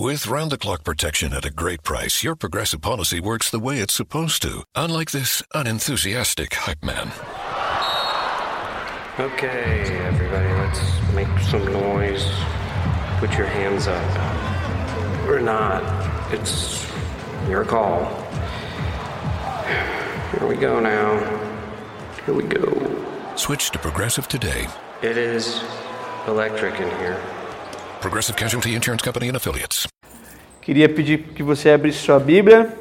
With round the clock protection at a great price, your Progressive policy works the way it's supposed to, unlike this unenthusiastic hype man. Okay, everybody, let's make some noise. Put your hands up. Or not. It's your call. Here we go now. Here we go. Switch to Progressive today. It is electric in here. Progressive Casualty Insurance Company and Affiliates. Queria pedir que você abrisse sua Bíblia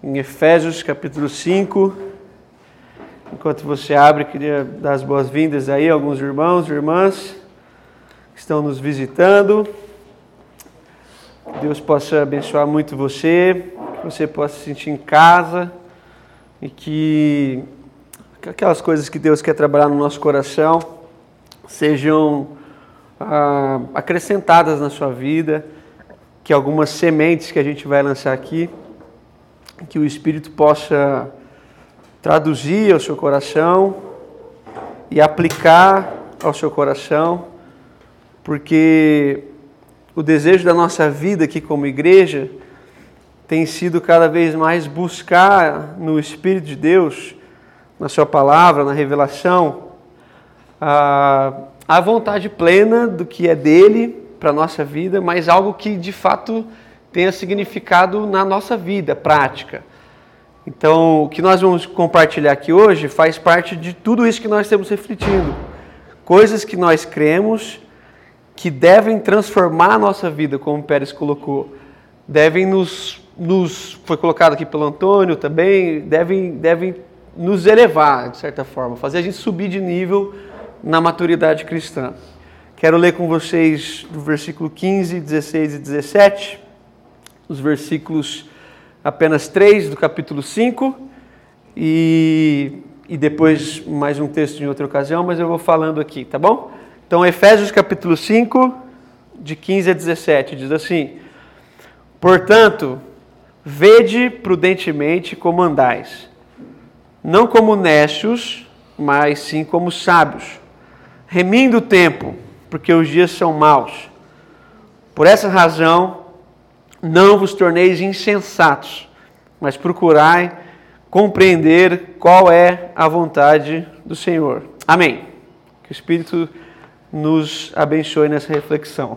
em Efésios capítulo 5. Enquanto você abre, queria dar as boas-vindas aí a alguns irmãos e irmãs que estão nos visitando. Deus possa abençoar muito você, que você possa se sentir em casa e que aquelas coisas que Deus quer trabalhar no nosso coração sejam ah, acrescentadas na sua vida, que algumas sementes que a gente vai lançar aqui, que o Espírito possa traduzir ao seu coração e aplicar ao seu coração, porque o desejo da nossa vida aqui como igreja tem sido cada vez mais buscar no Espírito de Deus, na Sua palavra, na revelação, a, a vontade plena do que é dele para a nossa vida, mas algo que de fato tenha significado na nossa vida prática. Então, o que nós vamos compartilhar aqui hoje faz parte de tudo isso que nós estamos refletindo. Coisas que nós cremos que devem transformar a nossa vida, como Pérez colocou. Devem nos, nos foi colocado aqui pelo Antônio também, devem, devem nos elevar, de certa forma, fazer a gente subir de nível na maturidade cristã. Quero ler com vocês do versículo 15, 16 e 17, os versículos apenas três do capítulo 5 e, e depois mais um texto em outra ocasião, mas eu vou falando aqui, tá bom? Então, Efésios capítulo 5, de 15 a 17, diz assim: Portanto, vede prudentemente como andais, não como necios, mas sim como sábios, remindo o tempo, porque os dias são maus. Por essa razão, não vos torneis insensatos, mas procurai compreender qual é a vontade do Senhor. Amém. Que o Espírito nos abençoe nessa reflexão.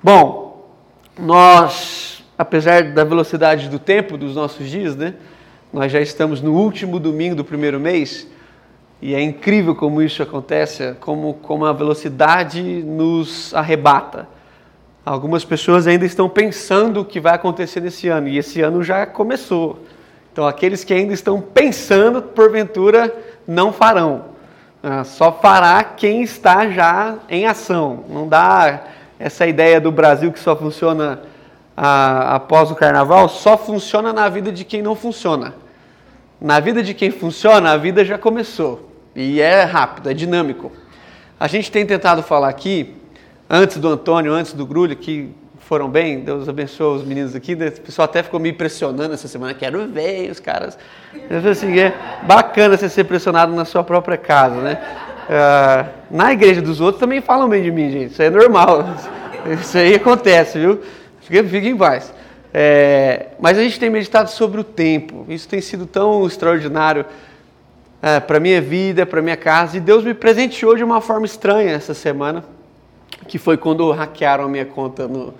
Bom, nós, apesar da velocidade do tempo dos nossos dias, né, nós já estamos no último domingo do primeiro mês e é incrível como isso acontece, como, como a velocidade nos arrebata. Algumas pessoas ainda estão pensando o que vai acontecer nesse ano, e esse ano já começou. Então, aqueles que ainda estão pensando, porventura, não farão. Ah, só fará quem está já em ação. Não dá essa ideia do Brasil que só funciona ah, após o carnaval, só funciona na vida de quem não funciona. Na vida de quem funciona, a vida já começou. E é rápido, é dinâmico. A gente tem tentado falar aqui antes do Antônio, antes do Grulho, que foram bem, Deus abençoe os meninos aqui. Né? O pessoal até ficou me impressionando essa semana, quero ver os caras. Eu assim, é bacana você ser pressionado na sua própria casa, né? Uh, na igreja dos outros também falam bem de mim, gente. Isso é normal. Isso aí acontece, viu? Fique, fique em paz. É, mas a gente tem meditado sobre o tempo. Isso tem sido tão extraordinário é, para minha vida, para minha casa. E Deus me presenteou de uma forma estranha essa semana que foi quando hackearam a minha conta no,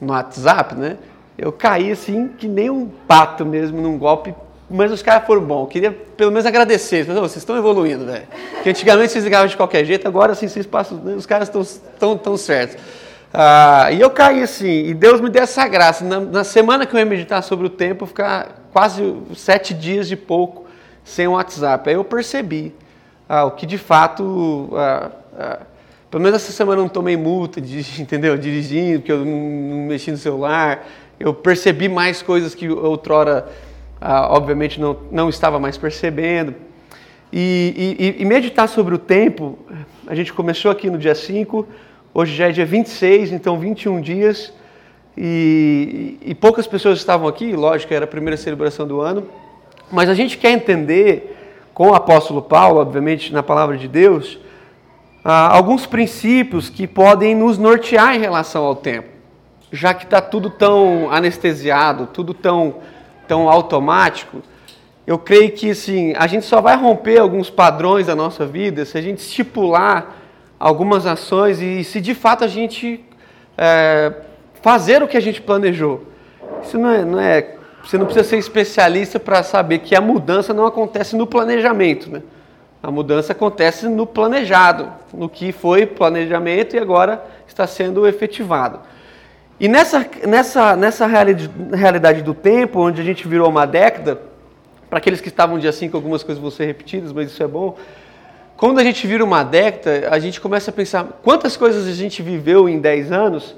no WhatsApp, né? Eu caí assim que nem um pato mesmo num golpe, mas os caras foram bons. Eu queria pelo menos agradecer. Vocês estão evoluindo, velho. Porque antigamente vocês ligavam de qualquer jeito, agora assim vocês passam, né? os caras estão tão, tão certos. Ah, e eu caí assim, e Deus me deu essa graça. Na, na, semana que eu ia meditar sobre o tempo, ficar quase sete dias de pouco sem o WhatsApp. Aí eu percebi ah, o que de fato. Ah, ah pelo menos essa semana eu não tomei multa, de, entendeu? Dirigindo, porque eu não, não, mexi no celular. Eu percebi mais coisas que outrora, ah, obviamente, não, não estava mais percebendo. E, e, e, meditar sobre o tempo, a gente começou aqui no dia 5, hoje já é dia 26, então 21 dias. E, e poucas pessoas estavam aqui, lógico, era a primeira celebração do ano. Mas a gente quer entender, com o apóstolo Paulo, obviamente, na palavra de Deus, ah, alguns princípios que podem nos nortear em relação ao tempo. já que está tudo tão anestesiado, tudo tão, tão automático, eu creio que assim, a gente só vai romper alguns padrões da nossa vida se a gente estipular algumas ações e se de fato a gente é, fazer o que a gente planejou. Isso não é, não é você não precisa ser especialista para saber que a mudança não acontece no planejamento, né? A mudança acontece no planejado, no que foi planejamento e agora está sendo efetivado. E nessa, nessa, nessa realidade, do tempo, onde a gente virou uma década, para aqueles que estavam dia 5, algumas coisas vão ser repetidas, mas isso é bom. Quando a gente vira uma década, a gente começa a pensar quantas coisas a gente viveu em 10 anos,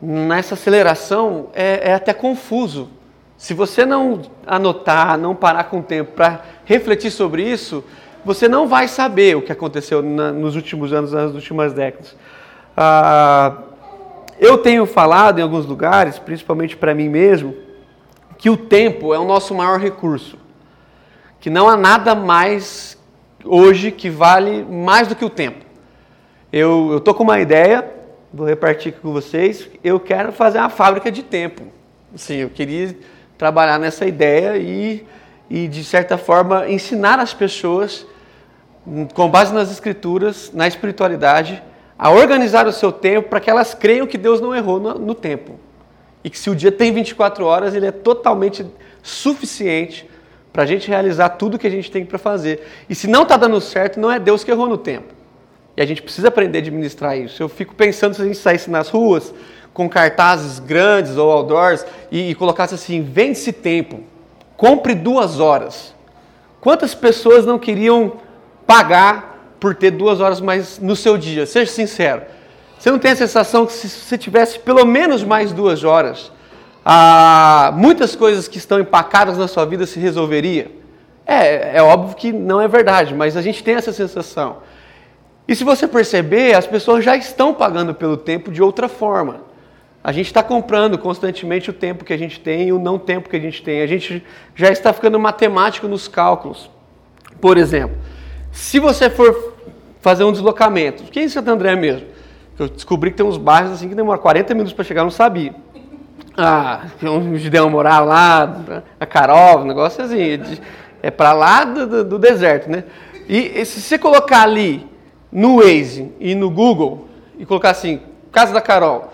nessa aceleração é, é até confuso. Se você não anotar, não parar com o tempo para refletir sobre isso, você não vai saber o que aconteceu na, nos últimos anos, nas últimas décadas. Ah, eu tenho falado em alguns lugares, principalmente para mim mesmo, que o tempo é o nosso maior recurso. Que não há nada mais hoje que vale mais do que o tempo. Eu estou com uma ideia, vou repartir com vocês. Eu quero fazer uma fábrica de tempo. Sim, eu queria trabalhar nessa ideia e, e, de certa forma, ensinar as pessoas, com base nas escrituras, na espiritualidade, a organizar o seu tempo para que elas creiam que Deus não errou no, no tempo. E que se o dia tem 24 horas, ele é totalmente suficiente para a gente realizar tudo que a gente tem para fazer. E se não está dando certo, não é Deus que errou no tempo. E a gente precisa aprender a administrar isso. Eu fico pensando se a gente saísse nas ruas com cartazes grandes ou outdoors e, e colocasse assim: vende-se tempo, compre duas horas. Quantas pessoas não queriam pagar por ter duas horas mais no seu dia? Seja sincero. Você não tem a sensação que se você tivesse pelo menos mais duas horas, ah, muitas coisas que estão empacadas na sua vida se resolveria? É, é óbvio que não é verdade, mas a gente tem essa sensação. E se você perceber, as pessoas já estão pagando pelo tempo de outra forma. A gente está comprando constantemente o tempo que a gente tem e o não tempo que a gente tem. A gente já está ficando matemático nos cálculos. Por exemplo, se você for fazer um deslocamento, que é Santo André mesmo, eu descobri que tem uns bairros assim que demora 40 minutos para chegar, não sabia. Ah, um Gideão morar lá, a Carol, um negócio assim, é para lá do, do, do, deserto, né? E, e se você colocar ali no Waze e no Google e colocar assim, Casa da Carol,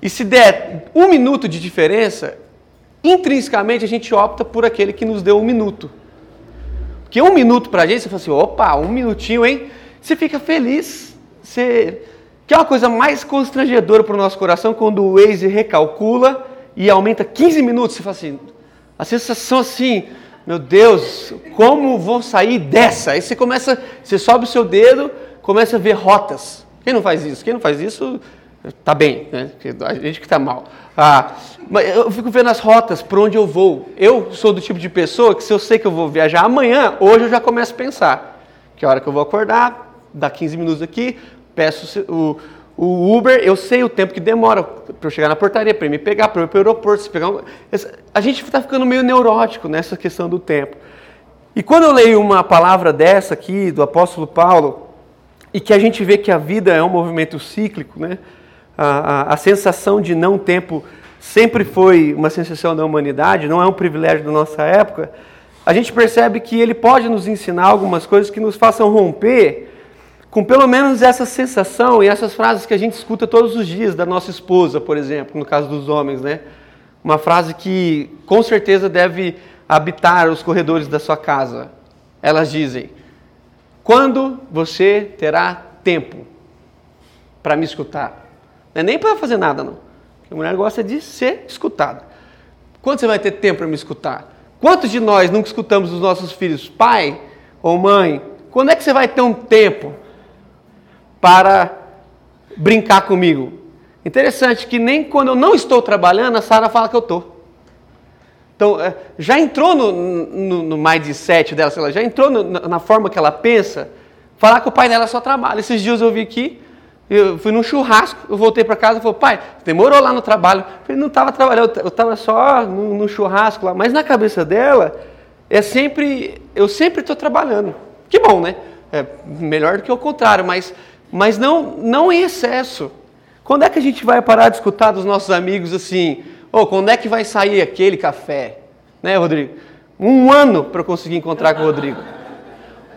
e se der um minuto de diferença, intrinsecamente a gente opta por aquele que nos deu um minuto. Porque um minuto para a gente, você fala assim, opa, um minutinho, hein? Você fica feliz. Você... Que é uma coisa mais constrangedora para o nosso coração quando o Waze recalcula e aumenta 15 minutos. Você fala assim, a sensação assim, meu Deus, como vou sair dessa? Aí você começa, você sobe o seu dedo, começa a ver rotas. Quem não faz isso? Quem não faz isso Tá bem, né? A gente que está mal. Ah, mas eu fico vendo as rotas por onde eu vou. Eu sou do tipo de pessoa que se eu sei que eu vou viajar amanhã, hoje eu já começo a pensar. Que hora que eu vou acordar, dá 15 minutos aqui, peço o, o Uber, eu sei o tempo que demora para eu chegar na portaria, para me pegar, para eu ir para o aeroporto. Se pegar um... A gente está ficando meio neurótico nessa questão do tempo. E quando eu leio uma palavra dessa aqui, do apóstolo Paulo, e que a gente vê que a vida é um movimento cíclico, né? A, a, a sensação de não tempo sempre foi uma sensação da humanidade, não é um privilégio da nossa época, a gente percebe que ele pode nos ensinar algumas coisas que nos façam romper com pelo menos essa sensação e essas frases que a gente escuta todos os dias da nossa esposa, por exemplo, no caso dos homens, né? Uma frase que com certeza deve habitar os corredores da sua casa. Elas dizem: Quando você terá tempo para me escutar? Não é nem para fazer nada, não. A mulher gosta de ser escutada. Quando você vai ter tempo para me escutar? Quantos de nós nunca escutamos os nossos filhos, pai ou mãe? Quando é que você vai ter um tempo para brincar comigo? Interessante que nem quando eu não estou trabalhando, a Sara fala que eu estou. Então, é, já entrou no, no, no mindset dela, sei lá, já entrou no, na forma que ela pensa, falar que o pai dela só trabalha. Esses dias eu vi aqui eu fui num churrasco, eu voltei para casa e falei, pai, demorou lá no trabalho. Falei, não estava trabalhando, eu estava só no, no, churrasco lá. Mas na cabeça dela, é sempre, eu sempre estou trabalhando. Que bom, né? É melhor do que o contrário, mas, mas não, não em excesso. Quando é que a gente vai parar de escutar dos nossos amigos assim, ou oh, quando é que vai sair aquele café? Né, Rodrigo? Um ano para eu conseguir encontrar com o Rodrigo.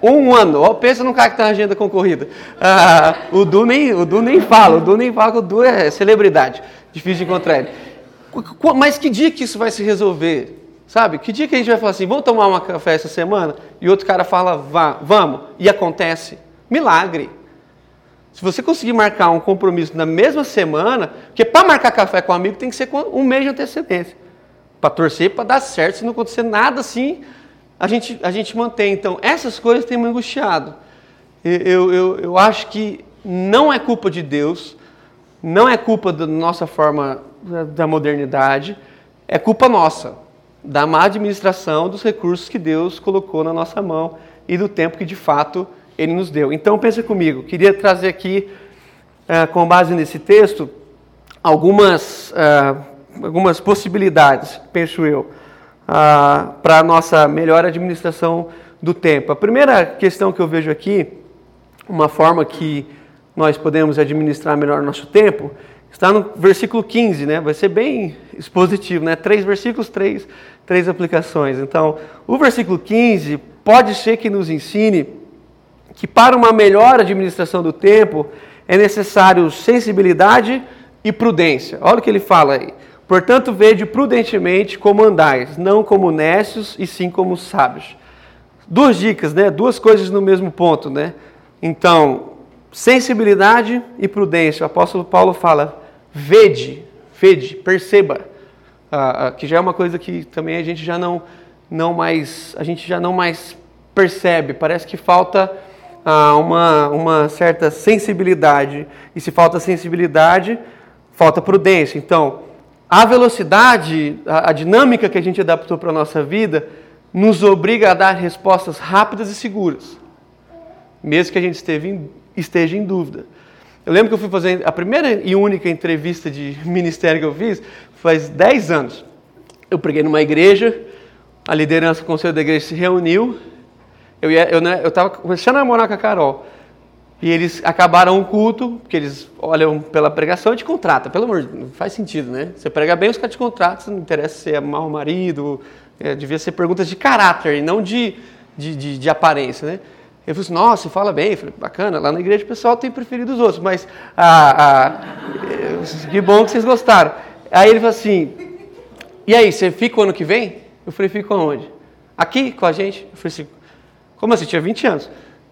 Um ano. Oh, pensa num cara que está na agenda concorrida. Ah, o, du nem, o Du nem fala. O Du nem fala que o Du é celebridade. Difícil de encontrar ele. Mas que dia que isso vai se resolver? Sabe? Que dia que a gente vai falar assim, vamos tomar um café essa semana? E outro cara fala, Vá, vamos. E acontece. Milagre. Se você conseguir marcar um compromisso na mesma semana, porque para marcar café com um amigo tem que ser um mês de antecedência. Para torcer, para dar certo, se não acontecer nada assim, a gente, a gente mantém. Então, essas coisas têm me angustiado. Eu, eu, eu acho que não é culpa de Deus, não é culpa da nossa forma da modernidade, é culpa nossa, da má administração dos recursos que Deus colocou na nossa mão e do tempo que de fato Ele nos deu. Então pensa comigo, queria trazer aqui, uh, com base nesse texto, algumas, uh, algumas possibilidades, penso eu, uh, para a nossa melhor administração do tempo. A primeira questão que eu vejo aqui, uma forma que nós podemos administrar melhor nosso tempo, está no versículo 15, né? Vai ser bem expositivo, né? Três versículos, três, três aplicações. Então, o versículo 15 pode ser que nos ensine que para uma melhor administração do tempo é necessário sensibilidade e prudência. Olha o que ele fala aí. Portanto, vede prudentemente como andais, não como necios e sim como sábios. Duas dicas, né? Duas coisas no mesmo ponto, né? Então, sensibilidade e prudência. O apóstolo Paulo fala: vede, vede, perceba, ah, ah, que já é uma coisa que também a gente já não, não mais, a gente já não mais percebe. Parece que falta ah, uma, uma certa sensibilidade. E se falta sensibilidade, falta prudência. Então, a velocidade, a, a dinâmica que a gente adaptou para a nossa vida, nos obriga a dar respostas rápidas e seguras, mesmo que a gente esteja em, esteja em dúvida. Eu lembro que eu fui fazer a primeira e única entrevista de ministério que eu fiz faz 10 anos. Eu preguei numa igreja, a liderança, o conselho da igreja se reuniu. Eu estava eu, eu começando a namorar com a Carol. E eles acabaram o culto, porque eles olham pela pregação e te contratam. Pelo amor de Deus, faz sentido, né? Você prega bem, os caras te contratam, não interessa se é mau marido, é, devia ser perguntas de caráter e não de, de, de, de aparência, né? Ele falou assim, nossa, fala bem. Eu falei, bacana, lá na igreja o pessoal tem preferido os outros, mas ah, ah, que bom que vocês gostaram. Aí ele falou assim, e aí, você fica o ano que vem? Eu falei, fico aonde? Aqui com a gente? Eu falei assim, como assim? Tinha 20 anos.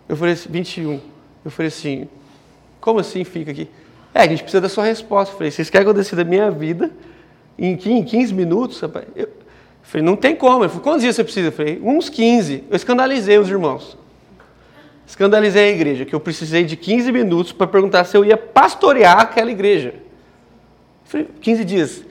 Eu falei assim, 21. Eu falei assim, como assim fica aqui? É, a gente precisa da sua resposta. Eu falei, vocês querem que eu decida a minha vida em 15 minutos? Rapaz? Eu falei, não tem como. Ele falou, quantos dias você precisa? Eu falei, uns 15. Eu escandalizei os irmãos escandalizei a igreja, que eu precisei de 15 minutos para perguntar se eu ia pastorear aquela igreja. Falei, 15 dias.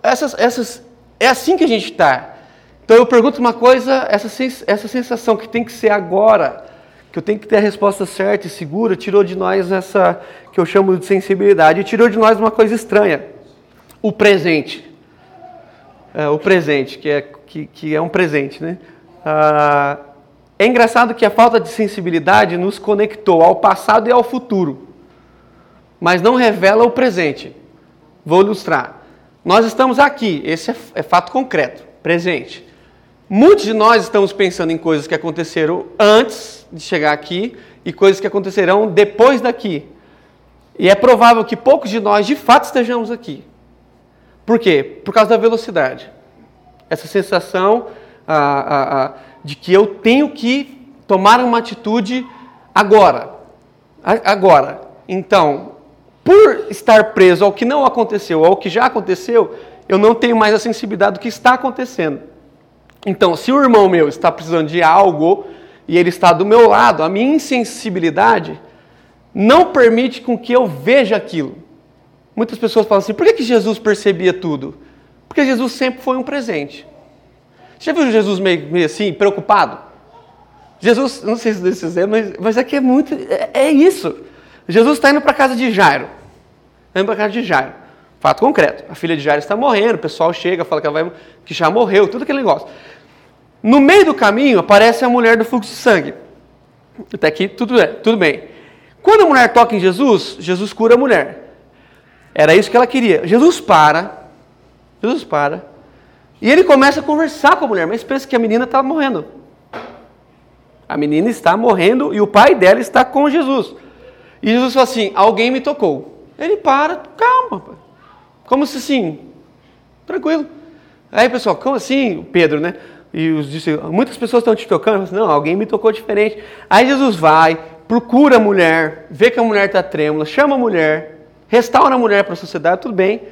Essas, essas, é assim que a gente está. Então eu pergunto uma coisa, essa, essa sensação que tem que ser agora, que eu tenho que ter a resposta certa e segura, tirou de nós essa que eu chamo de sensibilidade, e tirou de nós uma coisa estranha, o presente. É, o presente, que é, que, que é um presente, né? Ah, é engraçado que a falta de sensibilidade nos conectou ao passado e ao futuro, mas não revela o presente. Vou ilustrar. Nós estamos aqui, esse é, é fato concreto, presente. Muitos de nós estamos pensando em coisas que aconteceram antes de chegar aqui e coisas que acontecerão depois daqui. E é provável que poucos de nós de fato estejamos aqui. Por quê? Por causa da velocidade. Essa sensação. Ah, ah, de que eu tenho que tomar uma atitude agora. Agora. Então, por estar preso ao que não aconteceu, ao que já aconteceu, eu não tenho mais a sensibilidade do que está acontecendo. Então, se o irmão meu está precisando de algo e ele está do meu lado, a minha insensibilidade não permite com que eu veja aquilo. Muitas pessoas falam assim: por que, que Jesus percebia tudo? Porque Jesus sempre foi um presente. Você já viu Jesus meio, meio assim, preocupado? Jesus, não sei se desse exemplo, mas, mas aqui é muito. É, é isso. Jesus está indo para a casa de Jairo. Está indo para a casa de Jairo. Fato concreto. A filha de Jairo está morrendo, o pessoal chega, fala que, ela vai, que já morreu, tudo aquele negócio. No meio do caminho aparece a mulher do fluxo de sangue. Até aqui tudo, é, tudo bem. Quando a mulher toca em Jesus, Jesus cura a mulher. Era isso que ela queria. Jesus para, Jesus para, e ele começa a conversar com a mulher, mas pensa que a menina está morrendo. A menina está morrendo e o pai dela está com Jesus. E Jesus fala assim: Alguém me tocou. Ele para, calma, como se assim, tranquilo. Aí, pessoal, como assim, Pedro, né? E os discípulos, muitas pessoas estão te tocando. Assim, não, alguém me tocou diferente. Aí Jesus vai, procura a mulher, vê que a mulher está trêmula, chama a mulher, restaura a mulher para a sociedade, tudo bem.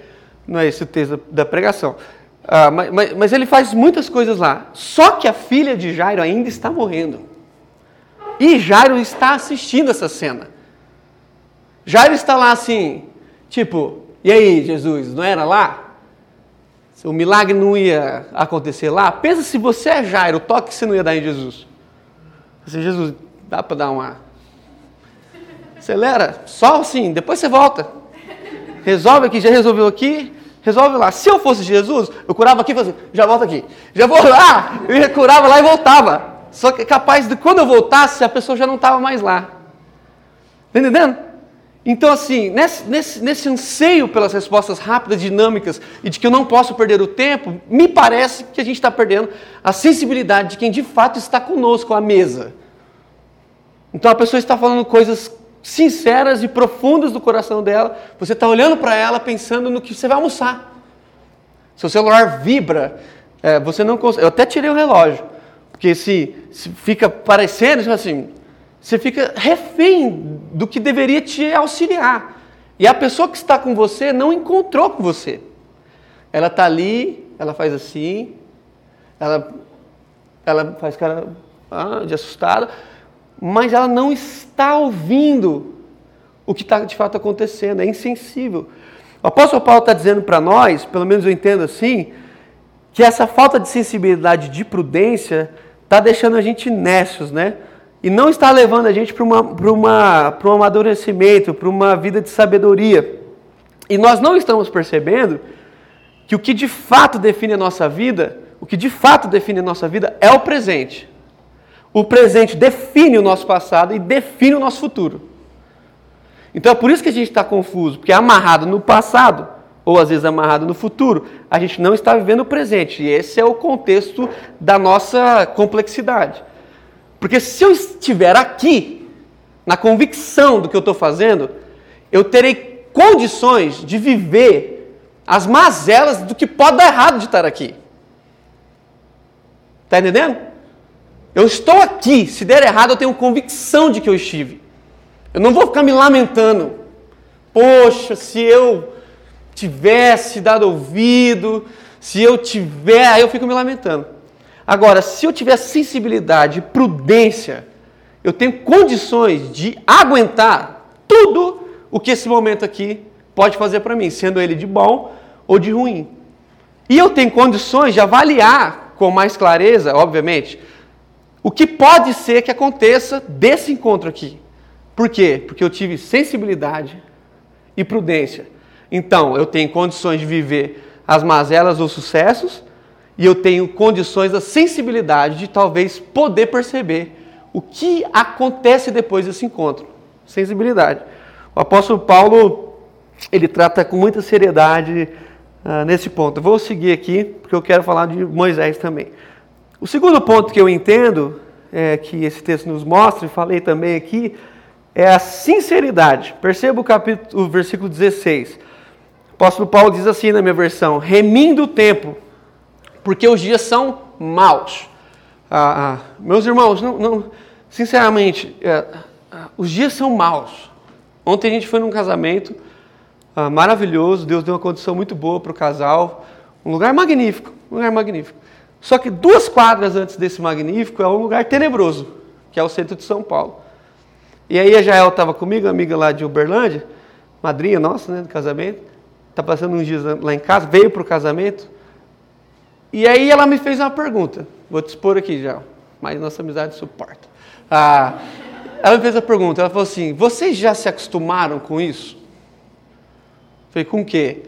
Não é esse o texto da pregação. Ah, mas, mas, mas ele faz muitas coisas lá. Só que a filha de Jairo ainda está morrendo. E Jairo está assistindo essa cena. Jairo está lá assim, tipo, e aí, Jesus, não era lá? O milagre não ia acontecer lá? Pensa se você é Jairo, o toque que você não ia dar em Jesus. Assim, Jesus, dá para dar uma. Acelera, só assim, depois você volta. Resolve aqui, já resolveu aqui, resolve lá. Se eu fosse Jesus, eu curava aqui e assim, já volta aqui. Já vou lá, eu curava lá e voltava. Só que é capaz de quando eu voltasse, a pessoa já não estava mais lá. Tá entendendo? Então, assim, nesse, nesse, nesse anseio pelas respostas rápidas, dinâmicas e de que eu não posso perder o tempo, me parece que a gente está perdendo a sensibilidade de quem de fato está conosco à mesa. Então, a pessoa está falando coisas sinceras e profundas do coração dela, você está olhando para ela pensando no que você vai almoçar. Seu celular vibra, é, você não consegue. Eu até tirei o relógio, porque se, se fica parecendo assim, você fica refém do que deveria te auxiliar. E a pessoa que está com você não encontrou com você. Ela está ali, ela faz assim, ela, ela faz cara ah, de assustada, mas ela não está ouvindo o que está de fato acontecendo, é insensível. O apóstolo Paulo está dizendo para nós, pelo menos eu entendo assim, que essa falta de sensibilidade, de prudência, está deixando a gente nécios, né? E não está levando a gente para uma, uma, um amadurecimento, para uma vida de sabedoria. E nós não estamos percebendo que o que de fato define a nossa vida, o que de fato define a nossa vida é o presente. O presente define o nosso passado e define o nosso futuro. Então é por isso que a gente está confuso, porque amarrado no passado, ou às vezes amarrado no futuro, a gente não está vivendo o presente. E esse é o contexto da nossa complexidade. Porque se eu estiver aqui, na convicção do que eu estou fazendo, eu terei condições de viver as mazelas do que pode dar errado de estar aqui. Está entendendo? Eu estou aqui, se der errado, eu tenho convicção de que eu estive. Eu não vou ficar me lamentando. Poxa, se eu tivesse dado ouvido, se eu tiver, aí eu fico me lamentando. Agora, se eu tiver sensibilidade, prudência, eu tenho condições de aguentar tudo o que esse momento aqui pode fazer para mim, sendo ele de bom ou de ruim. E eu tenho condições de avaliar com mais clareza, obviamente, o que pode ser que aconteça desse encontro aqui. Por quê? Porque eu tive sensibilidade e prudência. Então, eu tenho condições de viver as mazelas ou sucessos e eu tenho condições, a sensibilidade de talvez poder perceber o que acontece depois desse encontro. Sensibilidade. O apóstolo Paulo, ele trata com muita seriedade uh, nesse ponto. Eu vou seguir aqui, porque eu quero falar de Moisés também. O segundo ponto que eu entendo, é, que esse texto nos mostra, e falei também aqui, é a sinceridade. Perceba o, capítulo, o versículo 16. O apóstolo Paulo diz assim na minha versão: remindo o tempo porque os dias são maus. Ah, ah, meus irmãos, não, não, sinceramente, é, ah, os dias são maus. Ontem a gente foi num casamento ah, maravilhoso, Deus deu uma condição muito boa para o casal, um lugar magnífico, um lugar magnífico. Só que duas quadras antes desse magnífico é um lugar tenebroso, que é o centro de São Paulo. E aí a Jael estava comigo, amiga lá de Uberlândia, madrinha nossa, né, do casamento, está passando uns dias lá em casa, veio para o casamento, e aí ela me fez uma pergunta. Vou te expor aqui já, mas nossa amizade suporta. Ah, ela me fez a pergunta, ela falou assim, vocês já se acostumaram com isso? Falei, com o quê?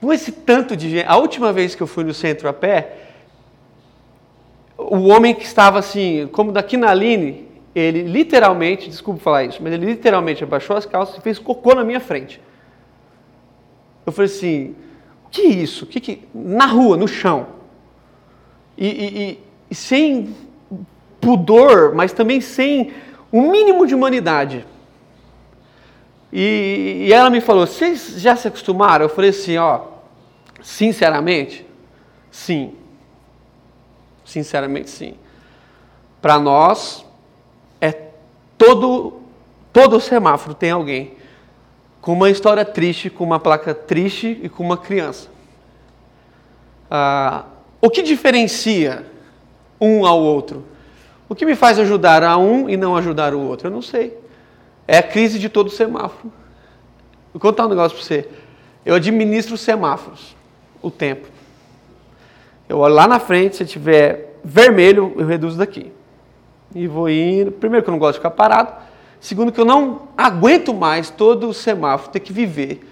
Com esse tanto de gente. A última vez que eu fui no centro a pé, o homem que estava assim, como daqui na Line, ele literalmente, desculpa falar isso, mas ele literalmente abaixou as calças e fez cocô na minha frente. Eu falei assim, que isso? Que que... Na rua, no chão. E, e, e sem pudor, mas também sem o um mínimo de humanidade. E, e, ela me falou: vocês já se acostumaram? Eu falei assim: ó, sinceramente, sim. Sinceramente, sim. Para nós, é todo, todo semáforo tem alguém com uma história triste, com uma placa triste e com uma criança. Ah, o que diferencia um ao outro? O que me faz ajudar a um e não ajudar o outro? Eu não sei. É a crise de todo semáforo. Vou contar um negócio para você. Eu administro semáforos, o tempo. Eu olho lá na frente, se tiver vermelho, eu reduzo daqui. E vou indo. Primeiro que eu não gosto de ficar parado. Segundo que eu não aguento mais todo o semáforo ter que viver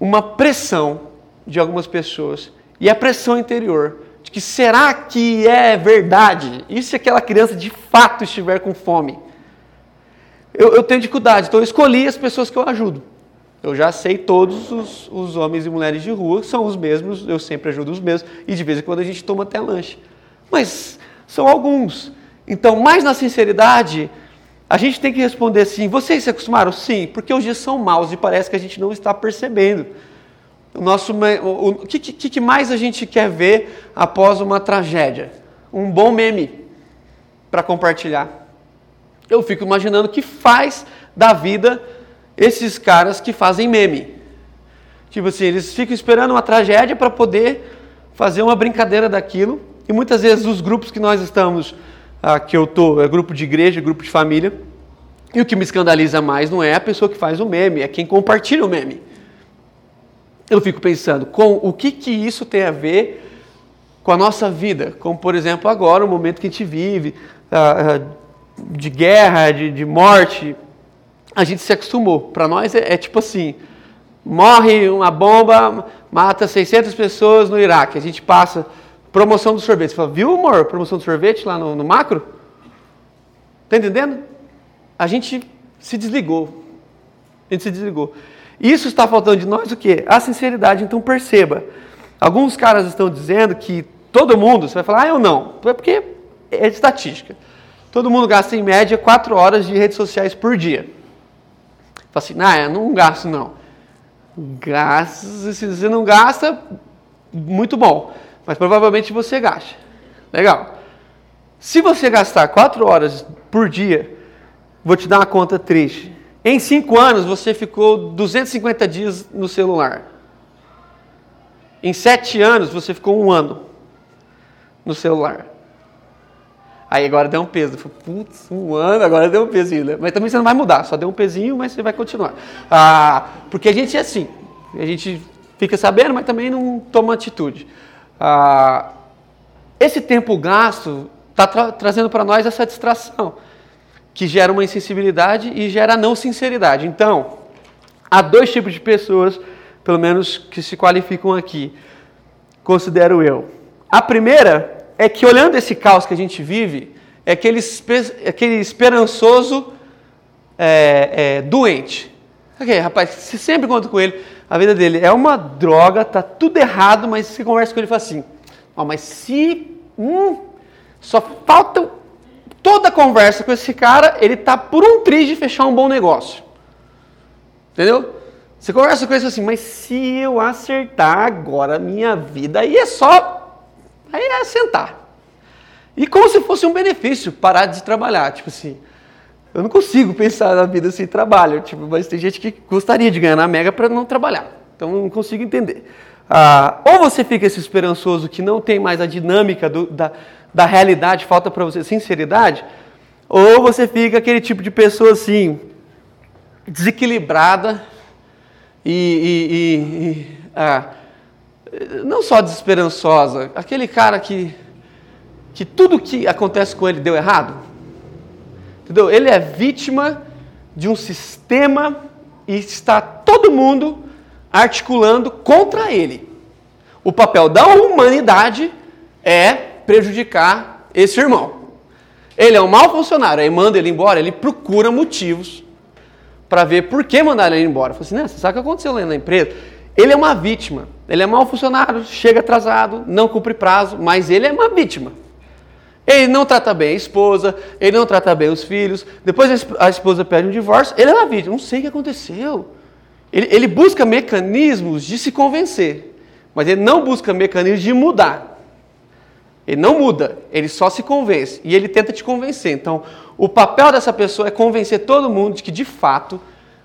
uma pressão de algumas pessoas e a pressão interior de que será que é verdade? E se aquela criança de fato estiver com fome? Eu, eu tenho dificuldade, então eu escolhi as pessoas que eu ajudo. Eu já sei todos os, os, homens e mulheres de rua, são os mesmos, eu sempre ajudo os mesmos, e de vez em quando a gente toma até lanche. Mas são alguns. Então, mais na sinceridade, a gente tem que responder assim: vocês se acostumaram? Sim, porque os dias são maus e parece que a gente não está percebendo. O nosso, o, o que, que, que mais a gente quer ver após uma tragédia? Um bom meme para compartilhar. Eu fico imaginando o que faz da vida esses caras que fazem meme. Tipo assim, eles ficam esperando uma tragédia para poder fazer uma brincadeira daquilo. E muitas vezes os grupos que nós estamos, ah, que eu tô, é grupo de igreja, grupo de família. E o que me escandaliza mais não é a pessoa que faz o meme, é quem compartilha o meme eu fico pensando com o que, que isso tem a ver com a nossa vida, como por exemplo agora, o momento que a gente vive, de guerra, de, de morte, a gente se acostumou. Para nós é, é, tipo assim, morre uma bomba, mata 600 pessoas no Iraque, a gente passa promoção do sorvete. Você fala, viu amor, promoção do sorvete lá no, no macro? Tá entendendo? A gente se desligou. A gente se desligou. Isso está faltando de nós o quê? A sinceridade. Então perceba. Alguns caras estão dizendo que todo mundo, você vai falar, ah, eu não. É porque é de estatística. Todo mundo gasta em média 4 horas de redes sociais por dia. Fala assim, ah, eu não gasto não. Gasta, se você não gasta, muito bom. Mas provavelmente você gasta. Legal. Se você gastar 4 horas por dia, vou te dar uma conta triste. Em cinco anos você ficou 250 dias no celular. Em sete anos você ficou um ano no celular. Aí agora deu um peso. Putz, um ano, agora deu um pezinho, né? Mas também você não vai mudar, só deu um pezinho, mas você vai continuar. Ah, porque a gente é assim, a gente fica sabendo, mas também não toma atitude. Ah, esse tempo gasto está tra trazendo para nós essa distração que gera uma insensibilidade e gera não sinceridade. Então, há dois tipos de pessoas, pelo menos, que se qualificam aqui, considero eu. A primeira é que, olhando esse caos que a gente vive, é aquele, aquele esperançoso é, é, doente. Ok, rapaz, você sempre conta com ele, a vida dele é uma droga, tá tudo errado, mas você conversa com ele e fala assim: oh, mas se. Hum, só falta toda conversa com esse cara, ele tá por um triz de fechar um bom negócio. Entendeu? Você conversa com ele assim, mas se eu acertar agora a minha vida, aí é só. Aí é sentar. E como se fosse um benefício parar de trabalhar. Tipo assim, eu não consigo pensar na vida sem trabalho. Tipo, mas tem gente que gostaria de ganhar na Mega para não trabalhar. Então eu não consigo entender. Ah, ou você fica esse esperançoso que não tem mais a dinâmica do, da, da realidade, falta para você sinceridade, ou você fica aquele tipo de pessoa assim, desequilibrada e, e, e, e ah, não só desesperançosa, aquele cara que, que tudo que acontece com ele deu errado. Entendeu? Ele é vítima de um sistema e está todo mundo articulando contra ele. O papel da humanidade é prejudicar esse irmão. Ele é um mau funcionário, aí manda ele embora, ele procura motivos para ver por que mandaram ele embora. Fala assim, né, você sabe o que aconteceu lá na empresa? Ele é uma vítima, ele é mau funcionário, chega atrasado, não cumpre prazo, mas ele é uma vítima. Ele não trata bem a esposa, ele não trata bem os filhos, depois a esposa pede um divórcio, ele é uma vítima, não sei o que aconteceu. Ele, ele busca mecanismos de se convencer, mas ele não busca mecanismos de mudar. Ele não muda, ele só se convence e ele tenta te convencer. Então, o papel dessa pessoa é convencer todo mundo de que de fato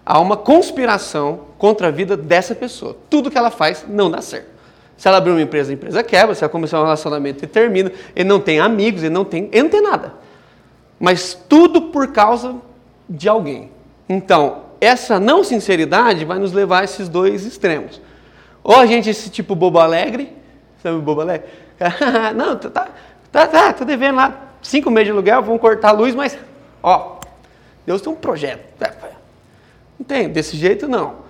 há uma conspiração contra a vida dessa pessoa. Tudo que ela faz não dá certo. Se ela abrir uma empresa, a empresa quebra. Se ela começar um relacionamento, ele termina. Ele não tem amigos, ele não tem, ele não tem nada. Mas tudo por causa de alguém. Então, essa não sinceridade vai nos levar a esses dois extremos. Ou a gente, esse tipo bobo alegre, sabe o bobo alegre? não, tá, tá, tá, tá, tô devendo lá cinco meses de aluguel, vamos cortar a luz, mas, ó, Deus tem um projeto. Não tem, desse jeito não.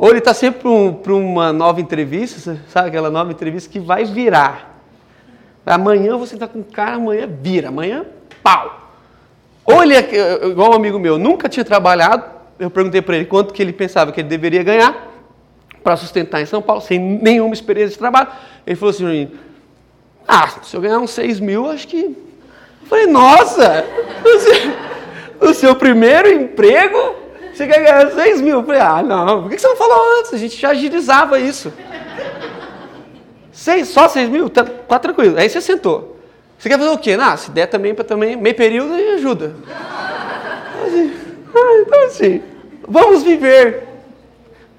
Ou ele está sempre para um, uma nova entrevista, sabe aquela nova entrevista que vai virar. Amanhã você está com cara, amanhã vira, amanhã pau. Ou ele é igual um amigo meu, nunca tinha trabalhado, eu perguntei para ele quanto que ele pensava que ele deveria ganhar para sustentar em São Paulo, sem nenhuma experiência de trabalho. Ele falou assim, ah, se eu ganhar uns 6 mil, acho que. Eu falei, nossa! O seu primeiro emprego, você quer ganhar 6 mil? Eu falei, ah, não, por que você não falou antes? A gente já agilizava isso. Seis, só 6 mil? Tá, tá, tranquilo. Aí você sentou. Você quer fazer o quê? Ah, se der também para também, meio período, ajuda. Ah, então assim, vamos viver.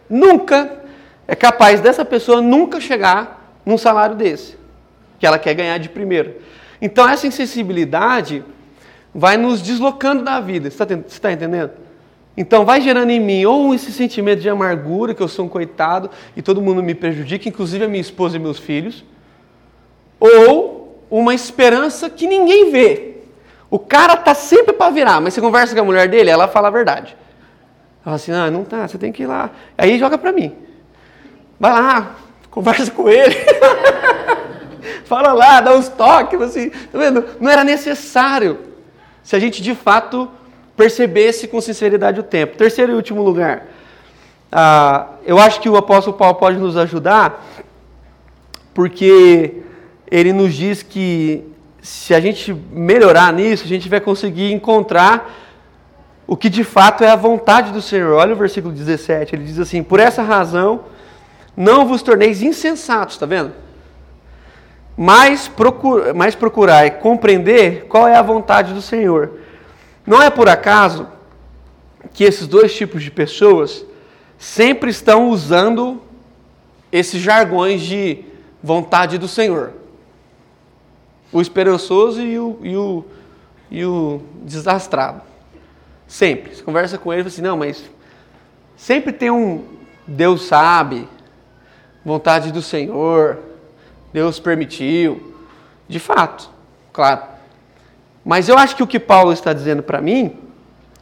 Nunca é capaz dessa pessoa nunca chegar num salário desse que ela quer ganhar de primeiro. Então essa insensibilidade vai nos deslocando da vida. Você está tá entendendo? Então vai gerando em mim ou esse sentimento de amargura, que eu sou um coitado e todo mundo me prejudica, inclusive a minha esposa e meus filhos, ou uma esperança que ninguém vê. O cara tá sempre para virar, mas você conversa com a mulher dele, ela fala a verdade. Ela fala assim: "Ah, não tá, você tem que ir lá". Aí joga para mim. Vai lá, conversa com ele. Fala lá, dá uns toques, assim, tá vendo? Não era necessário se a gente de fato percebesse com sinceridade o tempo. Terceiro e último lugar, ah, eu acho que o apóstolo Paulo pode nos ajudar, porque ele nos diz que se a gente melhorar nisso, a gente vai conseguir encontrar o que de fato é a vontade do Senhor. Olha o versículo 17, ele diz assim: Por essa razão, não vos torneis insensatos, está vendo? mas, procura, mas procurar compreender qual é a vontade do Senhor. Não é por acaso que esses dois tipos de pessoas sempre estão usando esses jargões de vontade do Senhor. O esperançoso e o, e o, e o desastrado. Sempre. Você conversa com ele e fala assim, não, mas sempre tem um Deus sabe, vontade do Senhor, Deus permitiu. De fato, claro. Mas eu acho que o que Paulo está dizendo para mim,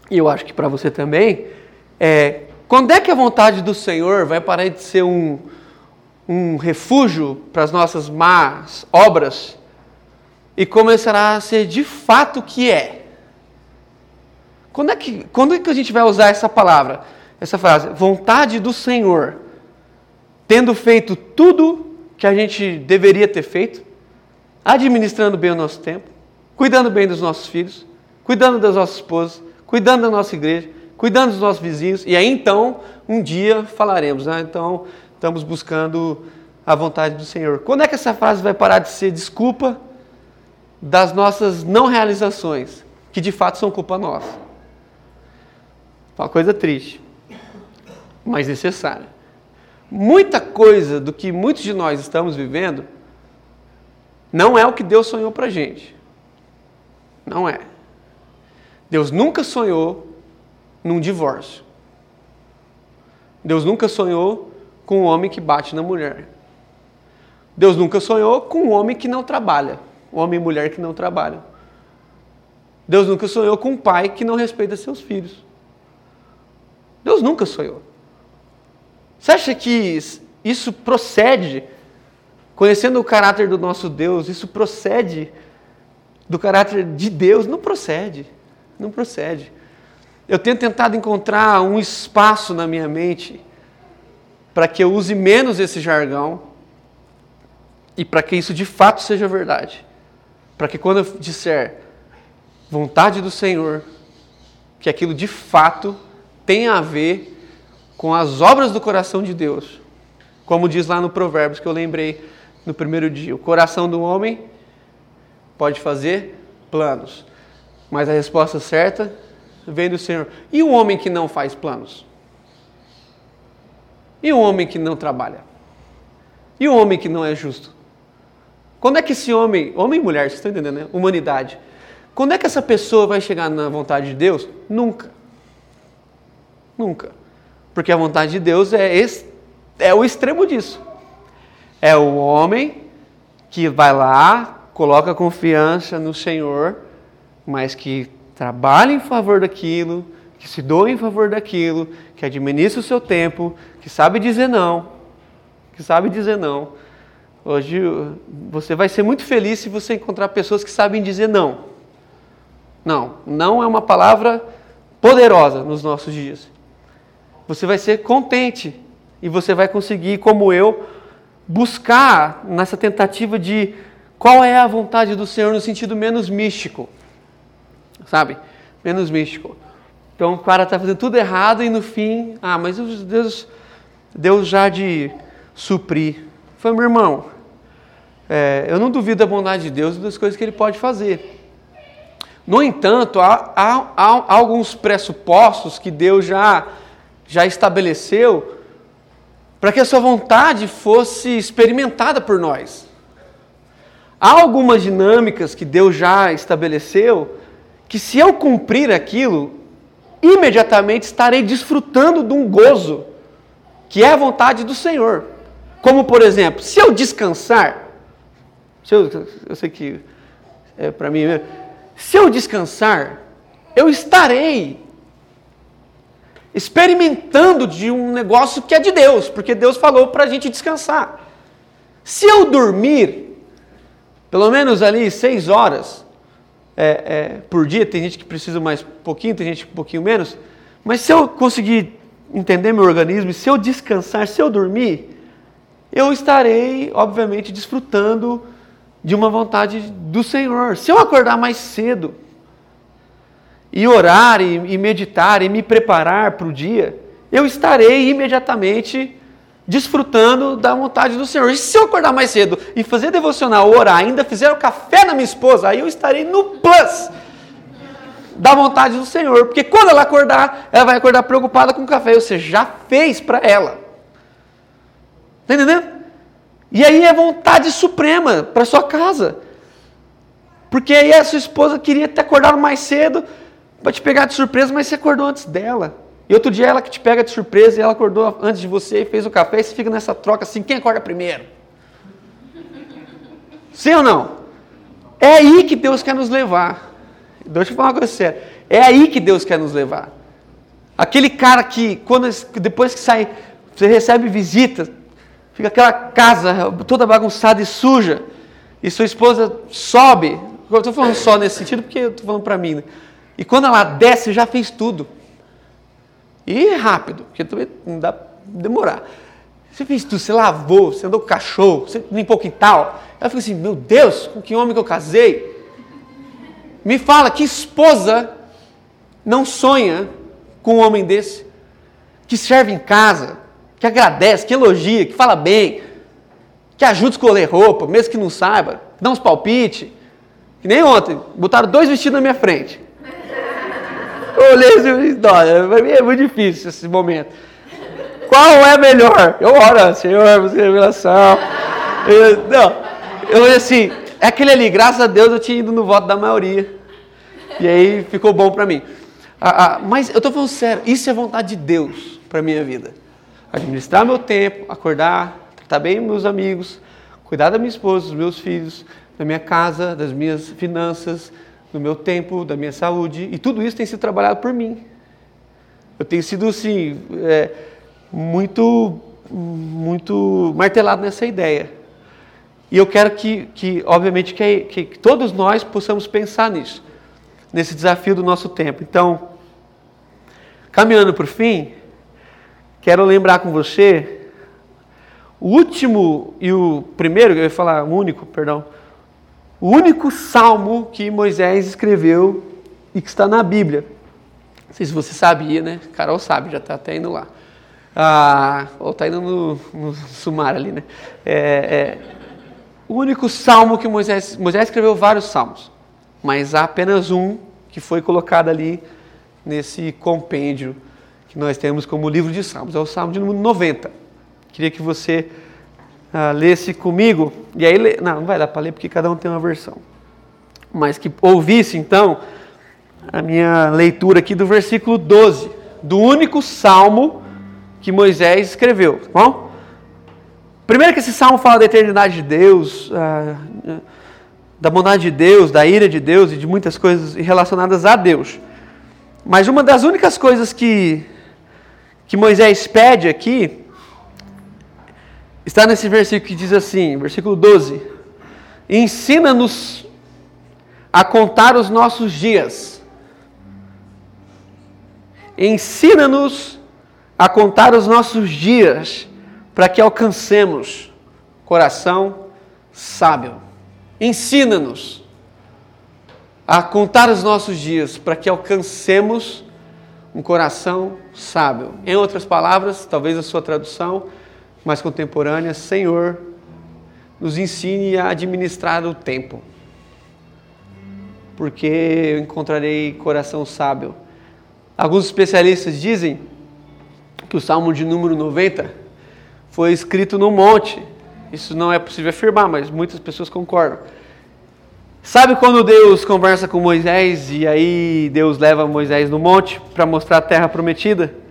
e eu acho que para você também, é quando é que a vontade do Senhor vai parar de ser um, um refúgio para as nossas más obras e começará a ser de fato o que é? Quando é que, quando é que a gente vai usar essa palavra, essa frase? Vontade do Senhor, tendo feito tudo que a gente deveria ter feito, administrando bem o nosso tempo, cuidando bem dos nossos filhos, cuidando das nossas esposas, cuidando da nossa igreja, cuidando dos nossos vizinhos, e aí então, um dia falaremos, né? então estamos buscando a vontade do Senhor. Quando é que essa frase vai parar de ser desculpa das nossas não realizações, que de fato são culpa nossa? Uma coisa triste, mas necessária. Muita coisa do que muitos de nós estamos vivendo não é o que Deus sonhou para gente. Não é. Deus nunca sonhou num divórcio. Deus nunca sonhou com um homem que bate na mulher. Deus nunca sonhou com um homem que não trabalha. Um homem e mulher que não trabalham. Deus nunca sonhou com um pai que não respeita seus filhos. Deus nunca sonhou. Você acha que isso procede, conhecendo o caráter do nosso Deus, isso procede do caráter de Deus não procede. Não procede. Eu tenho tentado encontrar um espaço na minha mente para que eu use menos esse jargão e para que isso de fato seja verdade. Para que quando eu disser vontade do Senhor, que aquilo de fato tenha a ver com as obras do coração de Deus. Como diz lá no Provérbios que eu lembrei no primeiro dia: o coração do homem pode fazer planos, mas a resposta certa vem do Senhor. E o homem que não faz planos? E o homem que não trabalha? E o homem que não é justo? Quando é que esse homem, homem e mulher, vocês estão entendendo, né? Humanidade. Quando é que essa pessoa vai chegar na vontade de Deus? Nunca. Nunca. Porque a vontade de Deus é, esse, é o extremo disso. É o homem que vai lá, coloca confiança no Senhor, mas que trabalha em favor daquilo, que se doa em favor daquilo, que administra o seu tempo, que sabe dizer não, que sabe dizer não. Hoje você vai ser muito feliz se você encontrar pessoas que sabem dizer não. Não, não é uma palavra poderosa nos nossos dias. Você vai ser contente e você vai conseguir, como eu, buscar nessa tentativa de qual é a vontade do Senhor no sentido menos místico. Sabe? Menos místico. Então o cara está fazendo tudo errado e no fim, ah, mas Deus, Deus já de suprir. Foi meu irmão, é, eu não duvido da bondade de Deus e das coisas que Ele pode fazer. No entanto, há, há, há alguns pressupostos que Deus já, já estabeleceu para que a sua vontade fosse experimentada por nós. Há algumas dinâmicas que Deus já estabeleceu que, se eu cumprir aquilo, imediatamente estarei desfrutando de um gozo, que é a vontade do Senhor. Como, por exemplo, se eu descansar, se eu, eu sei que é para mim mesmo, se eu descansar, eu estarei experimentando de um negócio que é de Deus, porque Deus falou para a gente descansar. Se eu dormir, pelo menos ali seis horas é, é, por dia, tem gente que precisa mais pouquinho, tem gente um pouquinho menos, mas se eu conseguir entender meu organismo, se eu descansar, se eu dormir, eu estarei, obviamente, desfrutando de uma vontade do Senhor. Se eu acordar mais cedo, e orar e, e meditar e me preparar para o dia, eu estarei imediatamente desfrutando da vontade do Senhor. E se eu acordar mais cedo e fazer devocional, orar, ainda fizer o café na minha esposa, aí eu estarei no plus da vontade do Senhor. Porque quando ela acordar, ela vai acordar preocupada com o café. Você já fez para ela. Está entendendo? E aí é vontade suprema para sua casa. Porque aí a sua esposa queria ter acordado mais cedo, para te pegar de surpresa, mas você acordou antes dela. E outro dia ela que te pega de surpresa e ela acordou antes de você e fez o café e você fica nessa troca assim, quem acorda primeiro? Sim ou não? É aí que Deus quer nos levar. Deixa eu falar uma coisa séria. É aí que Deus quer nos levar. Aquele cara que, quando, depois que sai, você recebe visita, fica aquela casa toda bagunçada e suja, e sua esposa sobe. Eu estou falando só nesse sentido porque eu estou falando para mim. Né? E quando ela desce, já fez tudo. E rápido, porque também não dá demorar. Você fez tudo, você lavou, você andou com cachorro, você limpou o quintal. Ela fica assim, meu Deus, com que homem que eu casei? Me fala, que esposa não sonha com um homem desse? Que serve em casa, que agradece, que elogia, que fala bem, que ajuda a escolher roupa, mesmo que não saiba, dá uns palpites. Que nem ontem, botaram dois vestidos na minha frente. Olhei assim, não, para mim é muito difícil esse momento. Qual é melhor? Eu oro, Senhor, você é revelação. Eu, não, eu olhei assim, é aquele ali, graças a Deus eu tinha ido no voto da maioria. E aí ficou bom para mim. Ah, ah, mas eu estou falando sério, isso é vontade de Deus para minha vida. Administrar meu tempo, acordar, tratar bem meus amigos, cuidar da minha esposa, dos meus filhos, da minha casa, das minhas finanças, do meu tempo, da minha saúde, e tudo isso tem sido trabalhado por mim. Eu tenho sido, assim, é, muito, muito martelado nessa ideia. E eu quero que, que obviamente, que, que, que todos nós possamos pensar nisso, nesse desafio do nosso tempo. Então, caminhando para o fim, quero lembrar com você o último e o primeiro, eu ia falar o único, perdão, o único salmo que Moisés escreveu e que está na Bíblia. Não sei se você sabia, né? Carol sabe, já está até indo lá. Ah, ou está indo no, no ali, né? É, é, o único salmo que Moisés, Moisés escreveu vários salmos, mas há apenas um que foi colocado ali nesse compêndio que nós temos como livro de salmos, é o salmo de número 90. Queria que você ah, lesse comigo, e aí, não, não vai dar para ler porque cada um tem uma versão, mas que ouvisse então a minha leitura aqui do versículo 12, do único salmo que Moisés escreveu, tá bom? Primeiro que esse salmo fala da eternidade de Deus, ah, da bondade de Deus, da ira de Deus e de muitas coisas relacionadas a Deus. Mas uma das únicas coisas que, que Moisés pede aqui está nesse versículo que diz assim, versículo 12: Ensina-nos a contar os nossos dias. Ensina-nos a contar os nossos dias para que alcancemos coração sábio. Ensina-nos a contar os nossos dias para que alcancemos um coração sábio. Em outras palavras, talvez a sua tradução mais contemporânea, Senhor, nos ensine a administrar o tempo, porque eu encontrarei coração sábio. Alguns especialistas dizem que o Salmo de número 90 foi escrito no monte. Isso não é possível afirmar, mas muitas pessoas concordam. Sabe quando Deus conversa com Moisés e aí Deus leva Moisés no monte para mostrar a terra prometida?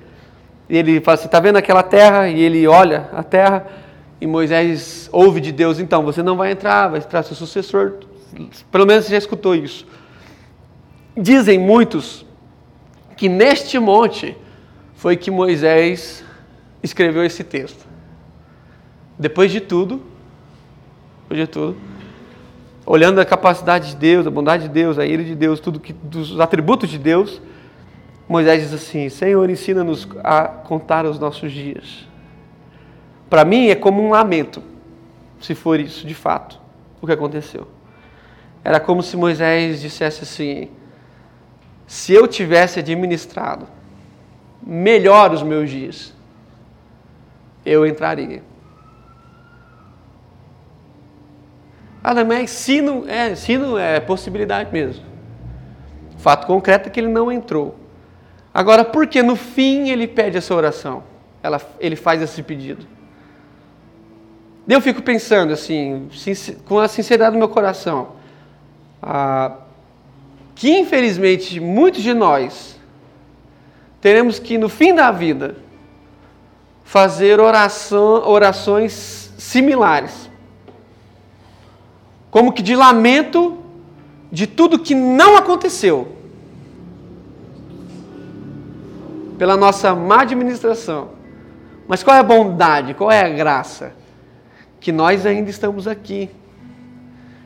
E ele fala assim: está vendo aquela terra? E ele olha a terra e Moisés ouve de Deus: então você não vai entrar, vai entrar seu sucessor. Pelo menos você já escutou isso. Dizem muitos que neste monte foi que Moisés escreveu esse texto. Depois de tudo, depois de tudo, olhando a capacidade de Deus, a bondade de Deus, a ira de Deus, tudo que dos atributos de Deus, Moisés diz assim: Senhor, ensina-nos a contar os nossos dias. Para mim é como um lamento, se for isso de fato o que aconteceu. Era como se Moisés dissesse assim: se eu tivesse administrado melhor os meus dias, eu entraria. Ah, não, mas se não, é, se não é possibilidade mesmo. O fato concreto é que ele não entrou. Agora, por que no fim ele pede essa oração? Ela, ele faz esse pedido. Eu fico pensando assim, com a sinceridade do meu coração, ah, que infelizmente muitos de nós teremos que no fim da vida fazer oração, orações similares como que de lamento de tudo que não aconteceu pela nossa má administração. Mas qual é a bondade, qual é a graça? Que nós ainda estamos aqui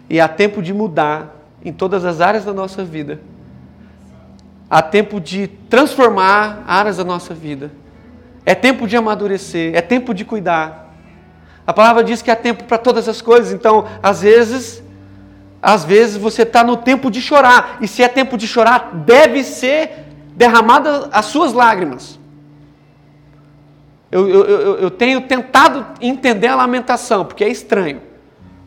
e há tempo de mudar em todas as áreas da nossa vida. Há tempo de transformar áreas da nossa vida. É tempo de amadurecer, é tempo de cuidar. A palavra diz que há tempo para todas as coisas, então, às vezes, às vezes você está no tempo de chorar, e se é tempo de chorar, deve ser derramada as suas lágrimas. Eu, eu, eu, eu, tenho tentado entender a lamentação, porque é estranho.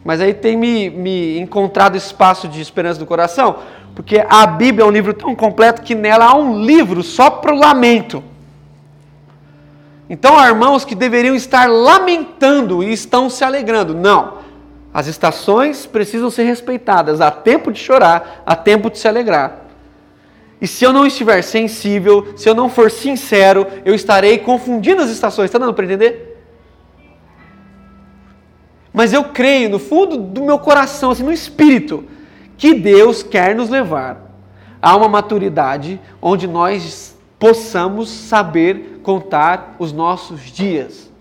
Mas aí tem me, me encontrado espaço de esperança do coração, porque a Bíblia é um livro tão completo que nela há um livro só para o lamento. Então há irmãos que deveriam estar lamentando e estão se alegrando. Não. As estações precisam ser respeitadas. Há tempo de chorar, há tempo de se alegrar. E se eu não estiver sensível, se eu não for sincero, eu estarei confundindo as estações. Está dando para entender? Mas eu creio no fundo do meu coração, assim, no espírito, que Deus quer nos levar a uma maturidade onde nós possamos saber contar os nossos dias.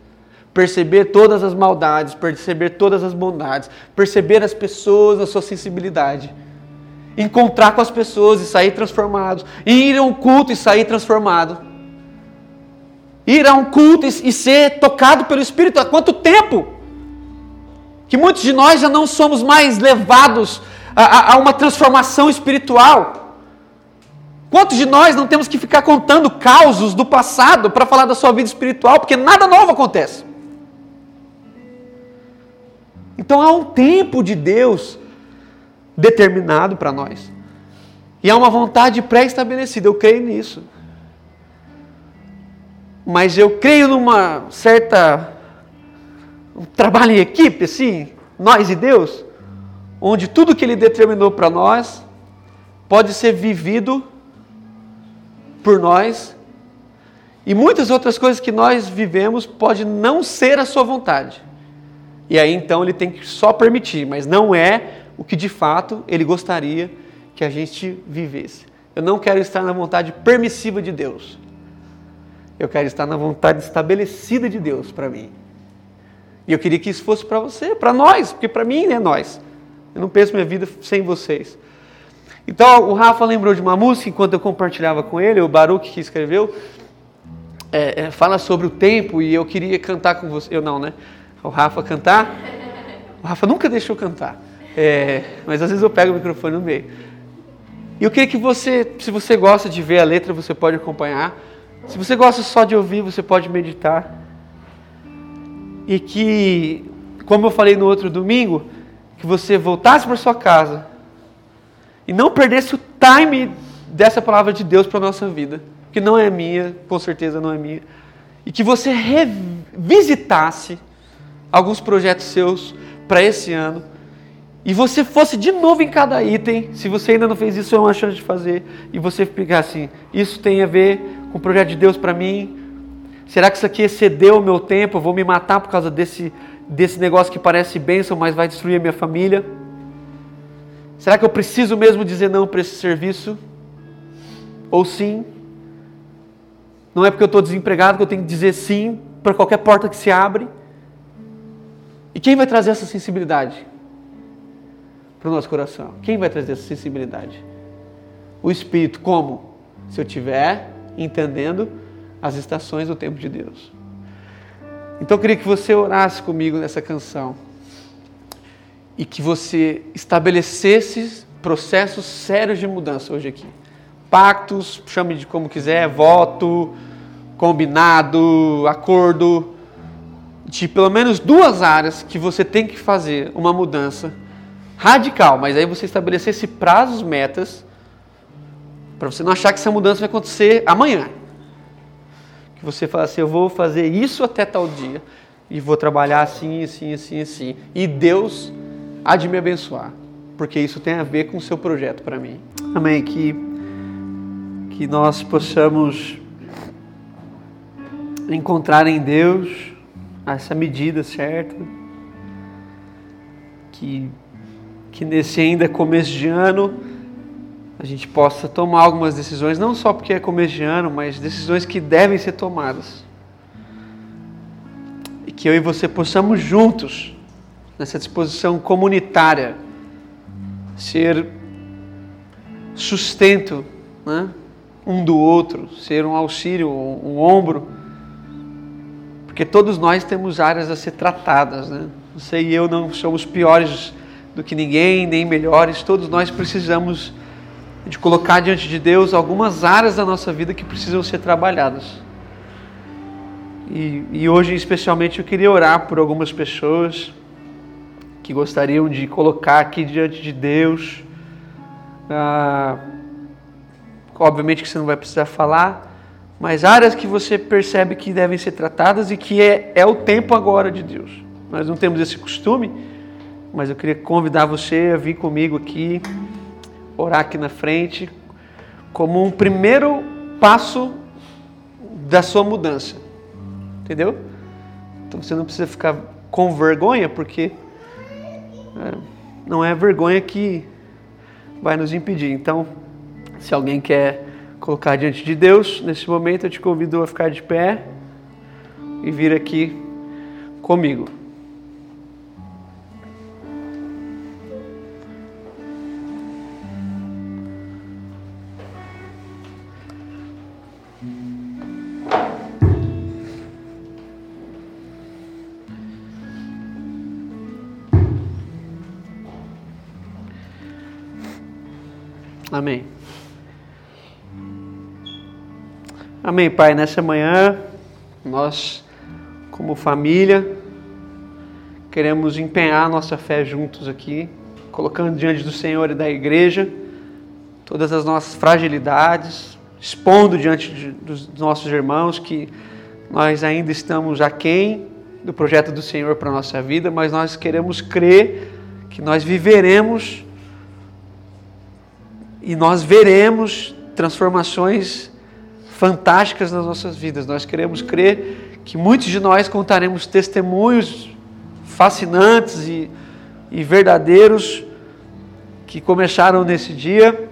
perceber todas as maldades, perceber todas as bondades, perceber as pessoas na sua sensibilidade, encontrar com as pessoas e sair transformados, ir a um culto e sair transformado, ir a um culto e ser tocado pelo Espírito. Há quanto tempo que muitos de nós já não somos mais levados a, a, a uma transformação espiritual? Quantos de nós não temos que ficar contando causos do passado para falar da sua vida espiritual, porque nada novo acontece? Então há um tempo de Deus determinado para nós. E há uma vontade pré-estabelecida, eu creio nisso. Mas eu creio numa certa um trabalho em equipe, assim, nós e Deus, onde tudo que Ele determinou para nós pode ser vivido por nós e muitas outras coisas que nós vivemos pode não ser a sua vontade. E aí então ele tem que só permitir, mas não é o que de fato ele gostaria que a gente vivesse. Eu não quero estar na vontade permissiva de Deus. Eu quero estar na vontade estabelecida de Deus para mim. E eu queria que isso fosse para você, para nós, porque para mim é nós. Eu não penso minha vida sem vocês. Então o Rafa lembrou de uma música enquanto eu compartilhava com ele, o Baruch que escreveu, é, é, fala sobre o tempo e eu queria cantar com você. Eu não, né? o Rafa cantar. O Rafa nunca deixou cantar. É, mas às vezes eu pego o microfone no meio. E eu queria que você, se você gosta de ver a letra, você pode acompanhar. Se você gosta só de ouvir, você pode meditar. E que, como eu falei no outro domingo, que você voltasse para sua casa e não perdesse o time dessa palavra de Deus para a nossa vida, que não é minha, com certeza não é minha, e que você revisitasse alguns projetos seus para esse ano e você fosse de novo em cada item, se você ainda não fez isso, é uma chance de fazer, e você ficar assim: isso tem a ver com o projeto de Deus para mim? Será que isso aqui excedeu o meu tempo? Eu vou me matar por causa desse, desse negócio que parece bênção, mas vai destruir a minha família? Será que eu preciso mesmo dizer não para esse serviço? Ou sim? Não é porque eu estou desempregado que eu tenho que dizer sim para qualquer porta que se abre? E quem vai trazer essa sensibilidade para o nosso coração? Quem vai trazer essa sensibilidade? O Espírito, como? Se eu estiver entendendo as estações do tempo de Deus. Então eu queria que você orasse comigo nessa canção e que você estabelecesse processos sérios de mudança hoje aqui. Pactos, chame de como quiser, voto, combinado, acordo, de pelo menos duas áreas que você tem que fazer uma mudança radical, mas aí você estabelecesse prazos, metas, para você não achar que essa mudança vai acontecer amanhã. Que você fala assim, eu vou fazer isso até tal dia, e vou trabalhar assim, assim, assim, assim, e Deus há de me abençoar, porque isso tem a ver com o seu projeto para mim. Amém. Que, que nós possamos encontrar em Deus essa medida certa. Que, que nesse ainda começo de ano a gente possa tomar algumas decisões, não só porque é começo de ano, mas decisões que devem ser tomadas. E que eu e você possamos juntos, nessa disposição comunitária, ser sustento né, um do outro, ser um auxílio, um, um ombro porque todos nós temos áreas a ser tratadas, né? Você e eu não somos piores do que ninguém, nem melhores. Todos nós precisamos de colocar diante de Deus algumas áreas da nossa vida que precisam ser trabalhadas. E, e hoje, especialmente, eu queria orar por algumas pessoas que gostariam de colocar aqui diante de Deus. Ah, obviamente que você não vai precisar falar, mas áreas que você percebe que devem ser tratadas e que é, é o tempo agora de Deus. Nós não temos esse costume, mas eu queria convidar você a vir comigo aqui, orar aqui na frente, como um primeiro passo da sua mudança. Entendeu? Então você não precisa ficar com vergonha, porque é, não é a vergonha que vai nos impedir. Então, se alguém quer colocar diante de Deus. Nesse momento eu te convido a ficar de pé e vir aqui comigo. Amém, Pai. Nessa manhã, nós, como família, queremos empenhar nossa fé juntos aqui, colocando diante do Senhor e da igreja todas as nossas fragilidades, expondo diante de, dos nossos irmãos que nós ainda estamos aquém do projeto do Senhor para a nossa vida, mas nós queremos crer que nós viveremos e nós veremos transformações fantásticas nas nossas vidas. Nós queremos crer que muitos de nós contaremos testemunhos fascinantes e, e verdadeiros que começaram nesse dia,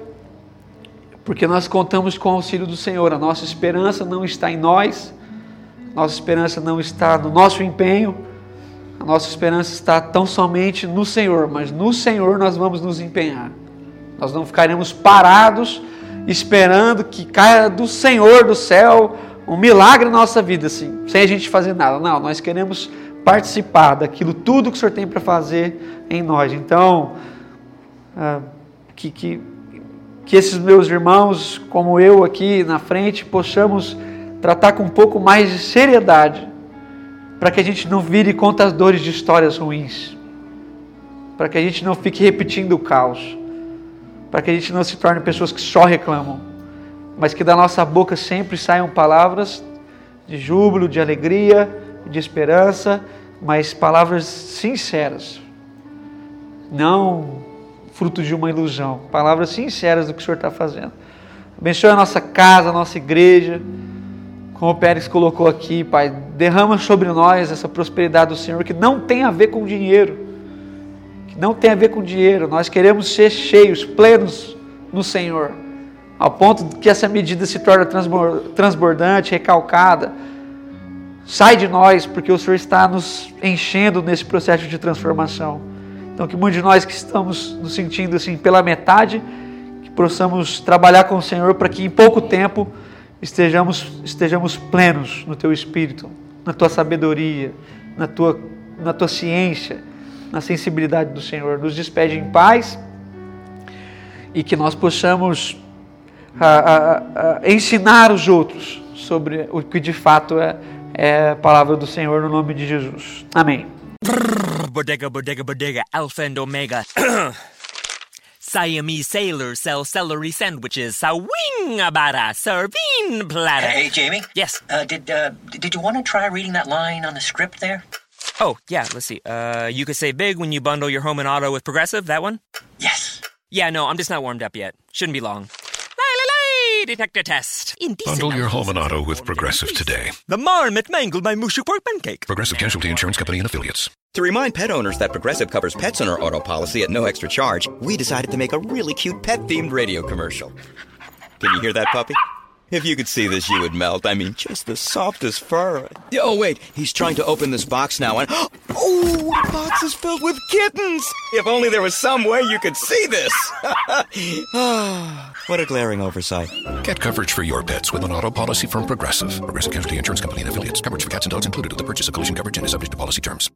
porque nós contamos com o auxílio do Senhor. A nossa esperança não está em nós, nossa esperança não está no nosso empenho, a nossa esperança está tão somente no Senhor, mas no Senhor nós vamos nos empenhar. Nós não ficaremos parados esperando que caia do Senhor do céu um milagre na nossa vida, assim, sem a gente fazer nada. Não, nós queremos participar daquilo tudo que o Senhor tem para fazer em nós. Então, ah, que, que, que esses meus irmãos, como eu aqui na frente, possamos tratar com um pouco mais de seriedade, para que a gente não vire contadores de histórias ruins, para que a gente não fique repetindo o caos para que a gente não se torne pessoas que só reclamam, mas que da nossa boca sempre saiam palavras de júbilo, de alegria, de esperança, mas palavras sinceras, não fruto de uma ilusão, palavras sinceras do que o Senhor está fazendo. Abençoe a nossa casa, a nossa igreja, como o Pérez colocou aqui, Pai, derrama sobre nós essa prosperidade do Senhor que não tem a ver com dinheiro não tem a ver com dinheiro. Nós queremos ser cheios, plenos no Senhor, ao ponto que essa medida se torna transbordante, recalcada. Sai de nós, porque o Senhor está nos enchendo nesse processo de transformação. Então, que muitos de nós que estamos nos sentindo assim pela metade, que possamos trabalhar com o Senhor para que em pouco tempo estejamos, estejamos plenos no Teu Espírito, na Tua sabedoria, na Tua, na tua ciência na sensibilidade do Senhor. Nos despede em paz e que nós possamos a, a, a, ensinar os outros sobre o que de fato é, é a palavra do Senhor no nome de Jesus. Amém. Bodega, bodega, bodega, alpha and omega. Siamese sailors sell celery sandwiches. Sawing about a serving platter. Hey, Jamie. Yes. Uh, did uh, did you want to try reading that line on the script there? Oh, yeah, let's see. Uh, you could save big when you bundle your home and auto with Progressive, that one? Yes. Yeah, no, I'm just not warmed up yet. Shouldn't be long. Detector test. Indecent Bundle your home and auto with Progressive today. The marmot mangled my mushu pork pancake. Progressive Casualty Insurance Company and Affiliates. To remind pet owners that Progressive covers pets on our auto policy at no extra charge, we decided to make a really cute pet themed radio commercial. Can you hear that puppy? If you could see this, you would melt. I mean, just the softest fur. Oh, wait, he's trying to open this box now, and oh, the box is filled with kittens. If only there was some way you could see this. what a glaring oversight. Get coverage for your pets with an auto policy from Progressive. Progressive Casualty Insurance Company and affiliates. Coverage for cats and dogs included with the purchase of collision coverage and is subject to policy terms.